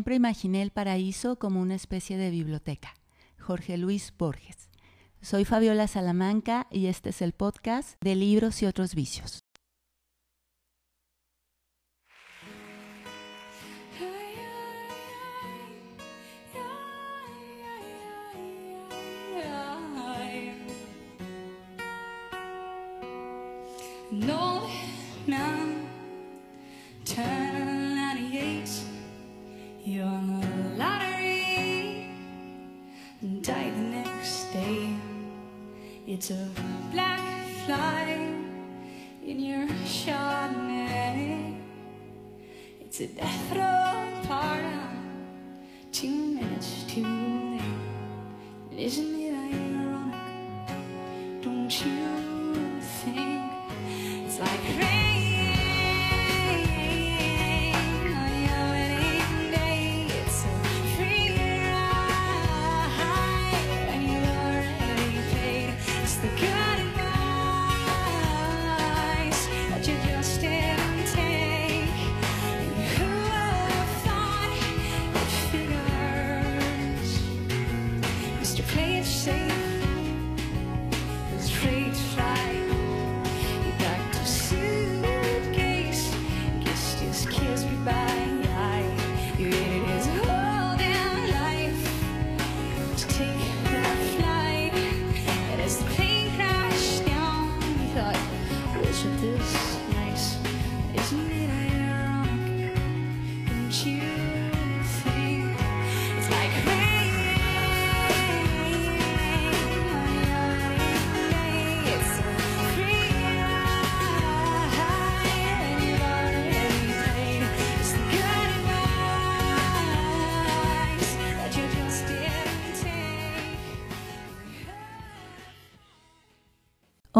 Siempre imaginé el paraíso como una especie de biblioteca. Jorge Luis Borges. Soy Fabiola Salamanca y este es el podcast de libros y otros vicios. It's a black fly In your Chardonnay. It's a death row pardon too much too late Isn't it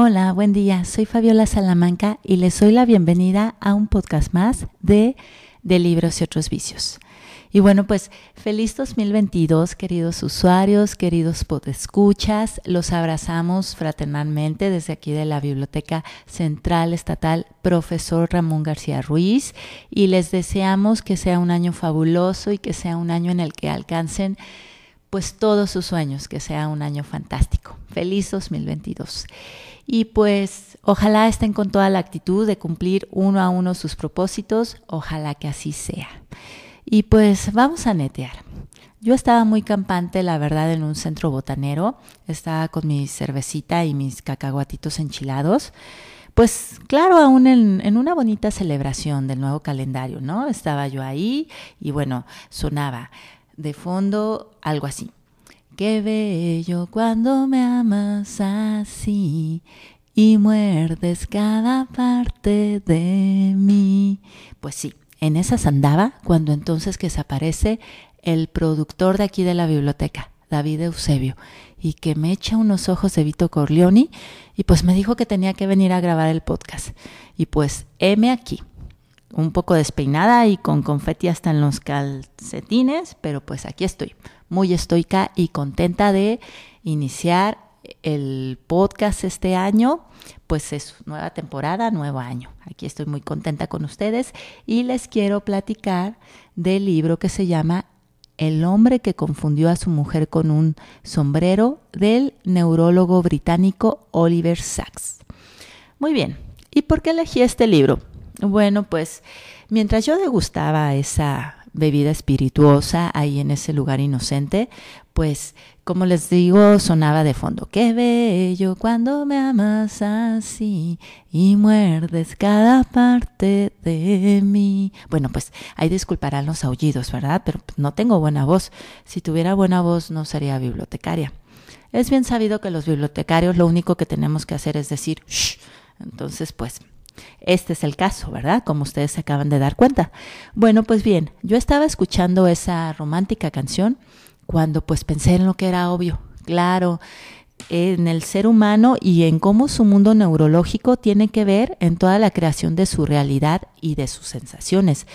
Hola, buen día. Soy Fabiola Salamanca y les doy la bienvenida a un podcast más de De Libros y otros vicios. Y bueno, pues feliz 2022, queridos usuarios, queridos podescuchas. Los abrazamos fraternalmente desde aquí de la Biblioteca Central Estatal Profesor Ramón García Ruiz y les deseamos que sea un año fabuloso y que sea un año en el que alcancen pues todos sus sueños, que sea un año fantástico. Feliz 2022. Y pues ojalá estén con toda la actitud de cumplir uno a uno sus propósitos, ojalá que así sea. Y pues vamos a netear. Yo estaba muy campante, la verdad, en un centro botanero. Estaba con mi cervecita y mis cacahuatitos enchilados. Pues claro, aún en, en, una bonita celebración del nuevo calendario, ¿no? Estaba yo ahí y bueno, sonaba de fondo algo así. Qué bello cuando me amas así y muerdes cada parte de mí. Pues sí, en esas andaba cuando entonces que desaparece el productor de aquí de la biblioteca, David Eusebio, y que me echa unos ojos de Vito Corleone y pues me dijo que tenía que venir a grabar el podcast. Y pues heme aquí, un poco despeinada y con confeti hasta en los calcetines, pero pues aquí estoy, muy estoica y contenta de iniciar el podcast este año, pues es nueva temporada, nuevo año. Aquí estoy muy contenta con ustedes y les quiero platicar del libro que se llama El hombre que confundió a su mujer con un sombrero del neurólogo británico Oliver Sacks. Muy bien, ¿y por qué elegí este libro? Bueno, pues mientras yo degustaba esa bebida espirituosa ahí en ese lugar inocente, pues como les digo, sonaba de fondo, qué bello cuando me amas así y muerdes cada parte de mí. Bueno, pues ahí disculparán los aullidos, ¿verdad? Pero no tengo buena voz. Si tuviera buena voz no sería bibliotecaria. Es bien sabido que los bibliotecarios lo único que tenemos que hacer es decir, shh. Entonces, pues este es el caso, ¿verdad? Como ustedes se acaban de dar cuenta. Bueno, pues bien, yo estaba escuchando esa romántica canción cuando pues pensé en lo que era obvio. Claro, en el ser humano y en cómo su mundo neurológico tiene que ver en toda la creación de su realidad y de sus sensaciones.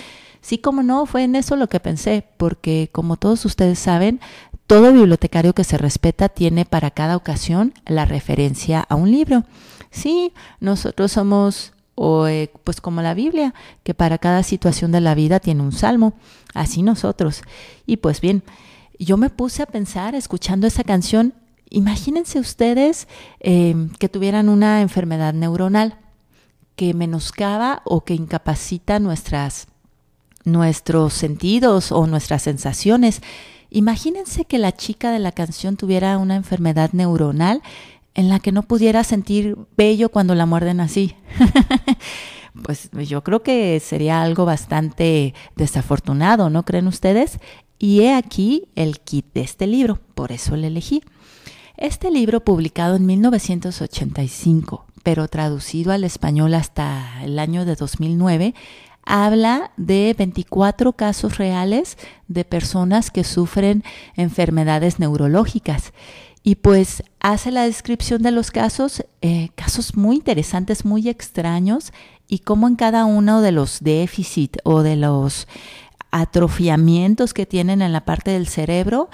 Sí, como no, fue en eso lo que pensé, porque como todos ustedes saben, todo bibliotecario que se respeta tiene para cada ocasión la referencia a un libro. Sí, nosotros somos o eh, pues como la Biblia, que para cada situación de la vida tiene un salmo, así nosotros. Y pues bien, yo me puse a pensar escuchando esa canción, imagínense ustedes eh, que tuvieran una enfermedad neuronal que menoscaba o que incapacita nuestras, nuestros sentidos o nuestras sensaciones. Imagínense que la chica de la canción tuviera una enfermedad neuronal en la que no pudiera sentir bello cuando la muerden así. pues yo creo que sería algo bastante desafortunado, ¿no creen ustedes? Y he aquí el kit de este libro, por eso lo elegí. Este libro publicado en 1985, pero traducido al español hasta el año de 2009, habla de 24 casos reales de personas que sufren enfermedades neurológicas y pues hace la descripción de los casos, eh, casos muy interesantes, muy extraños, y cómo en cada uno de los déficits o de los atrofiamientos que tienen en la parte del cerebro,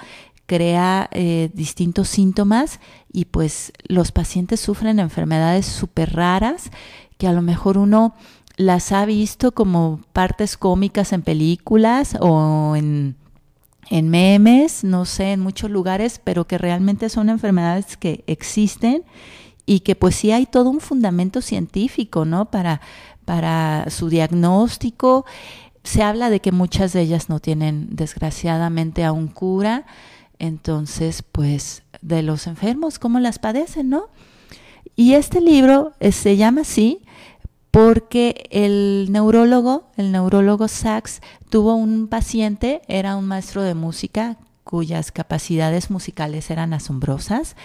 crea eh, distintos síntomas y pues los pacientes sufren enfermedades súper raras que a lo mejor uno las ha visto como partes cómicas en películas o en en memes, no sé, en muchos lugares, pero que realmente son enfermedades que existen y que pues sí hay todo un fundamento científico, ¿no? Para, para su diagnóstico. Se habla de que muchas de ellas no tienen desgraciadamente aún cura, entonces pues de los enfermos, ¿cómo las padecen, no? Y este libro eh, se llama así porque el neurólogo, el neurólogo Sachs, tuvo un paciente, era un maestro de música cuyas capacidades musicales eran asombrosas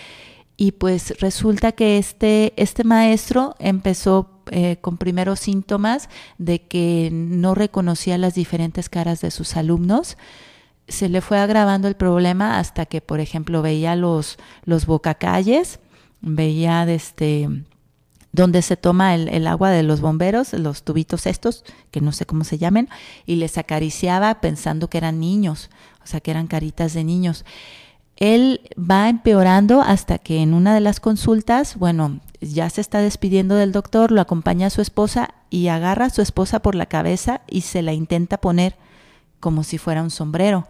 y pues resulta que este, este maestro empezó eh, con primeros síntomas de que no reconocía las diferentes caras de sus alumnos. Se le fue agravando el problema hasta que, por ejemplo, veía los, los bocacalles, veía este donde se toma el, agua de los bomberos, los tubitos estos, que no sé cómo se llamen, y les acariciaba pensando que eran niños, o sea, que eran caritas de niños. Él va empeorando hasta que en una de las consultas, bueno, ya se está despidiendo del doctor, lo acompaña a su esposa y agarra a su esposa por la cabeza y se la intenta poner como si fuera un sombrero.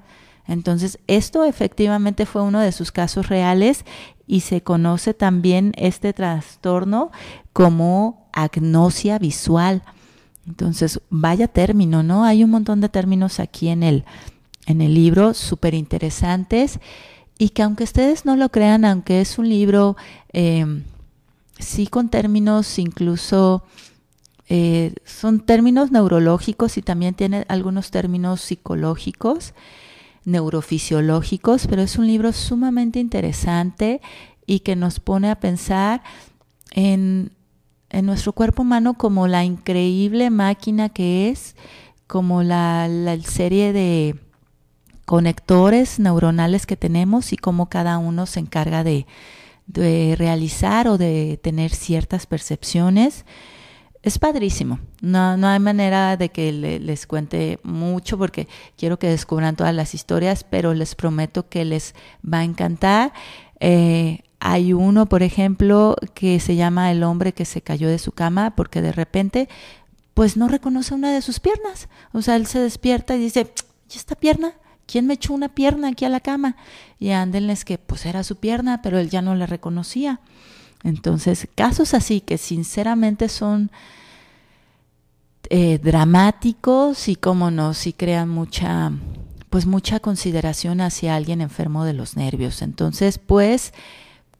Entonces, esto efectivamente fue uno de sus casos reales y se conoce también este trastorno como agnosia visual. Entonces, vaya término, ¿no? Hay un montón de términos aquí en el, en el libro súper interesantes y que aunque ustedes no lo crean, aunque es un libro em, sí con términos incluso, eh, son términos neurológicos y también tiene algunos términos psicológicos, neurofisiológicos, pero es un libro sumamente interesante y que nos pone a pensar en, en nuestro cuerpo humano como la increíble máquina que es, como la, la serie de conectores neuronales que tenemos y cómo cada uno se encarga de, de realizar o de tener ciertas percepciones es padrísimo. No, no hay manera de que les cuente mucho porque quiero que descubran todas las historias, pero les prometo que les va a encantar. Eh, hay uno, por ejemplo, que se llama El hombre que se cayó de su cama porque de repente pues no reconoce una de sus piernas. O sea, él se despierta y dice, ¿y esta pierna? ¿Quién me echó una pierna aquí a la cama? Y ándenles que pues era su pierna, pero él ya no la reconocía. Entonces, casos así que sinceramente son eh, dramáticos y como no, sí crean mucha, pues mucha consideración hacia alguien enfermo de los nervios. Entonces, pues,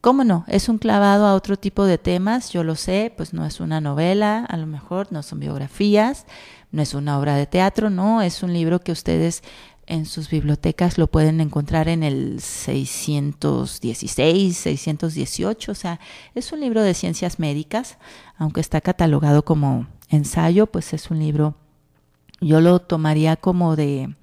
cómo no, es un clavado a otro tipo de temas, yo lo sé, pues no es una novela, a lo mejor no son biografías, no es una obra de teatro, no, es un libro que ustedes en sus bibliotecas lo pueden encontrar en el 616, 618, o sea, es un libro de ciencias médicas, aunque está catalogado como ensayo, pues es un libro, yo lo tomaría como de,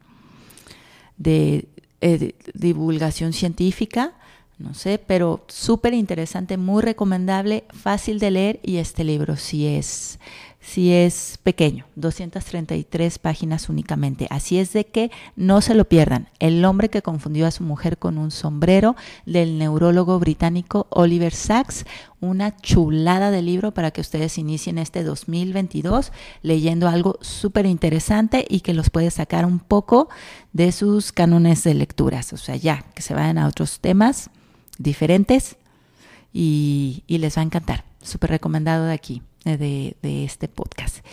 eh, divulgación científica, no sé, pero súper interesante, muy recomendable, fácil de leer y este libro sí es, si es pequeño, 233 páginas únicamente. Así es de que no se lo pierdan. El hombre que confundió a su mujer con un sombrero del neurólogo británico Oliver Sacks. Una chulada de libro para que ustedes inicien este 2022 leyendo algo súper interesante y que los puede sacar un poco de sus cánones de lecturas. O sea, ya, que se vayan a otros temas diferentes y, y les va a encantar. Súper recomendado de aquí de, este podcast.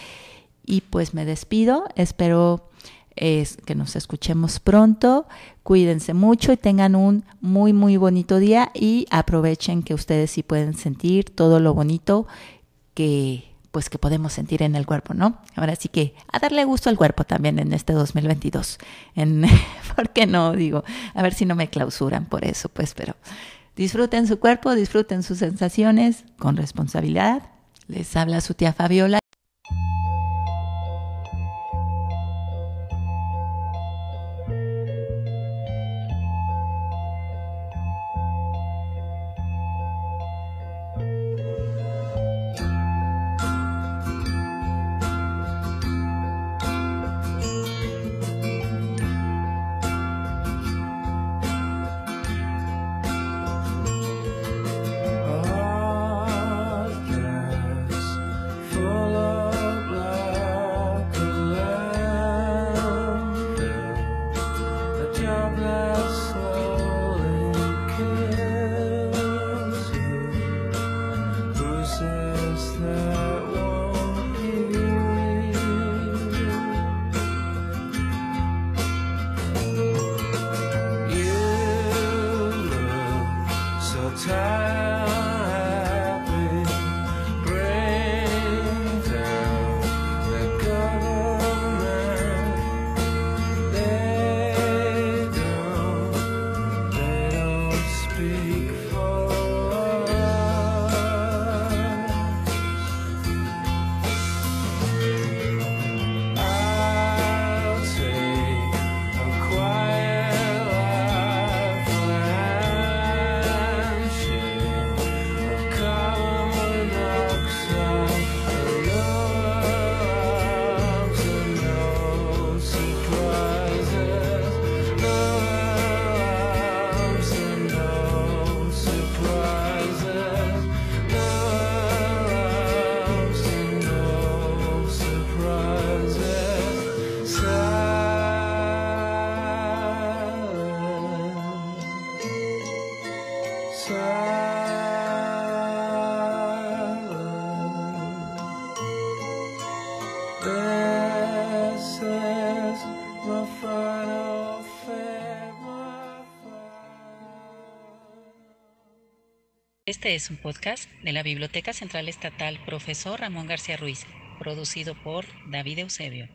Y pues me despido, espero es que nos escuchemos pronto. Cuídense mucho y tengan un muy, muy bonito día y aprovechen que ustedes sí pueden sentir todo lo bonito que pues que podemos sentir en el cuerpo, ¿no? Ahora sí que a darle gusto al cuerpo también en este 2022. En, ¿Por qué no? Digo, a ver si no me clausuran por eso, pues, pero disfruten su cuerpo, disfruten sus sensaciones con responsabilidad les habla su tía Fabiola. Este es un podcast de la Biblioteca Central Estatal Profesor Ramón García Ruiz, producido por David Eusebio.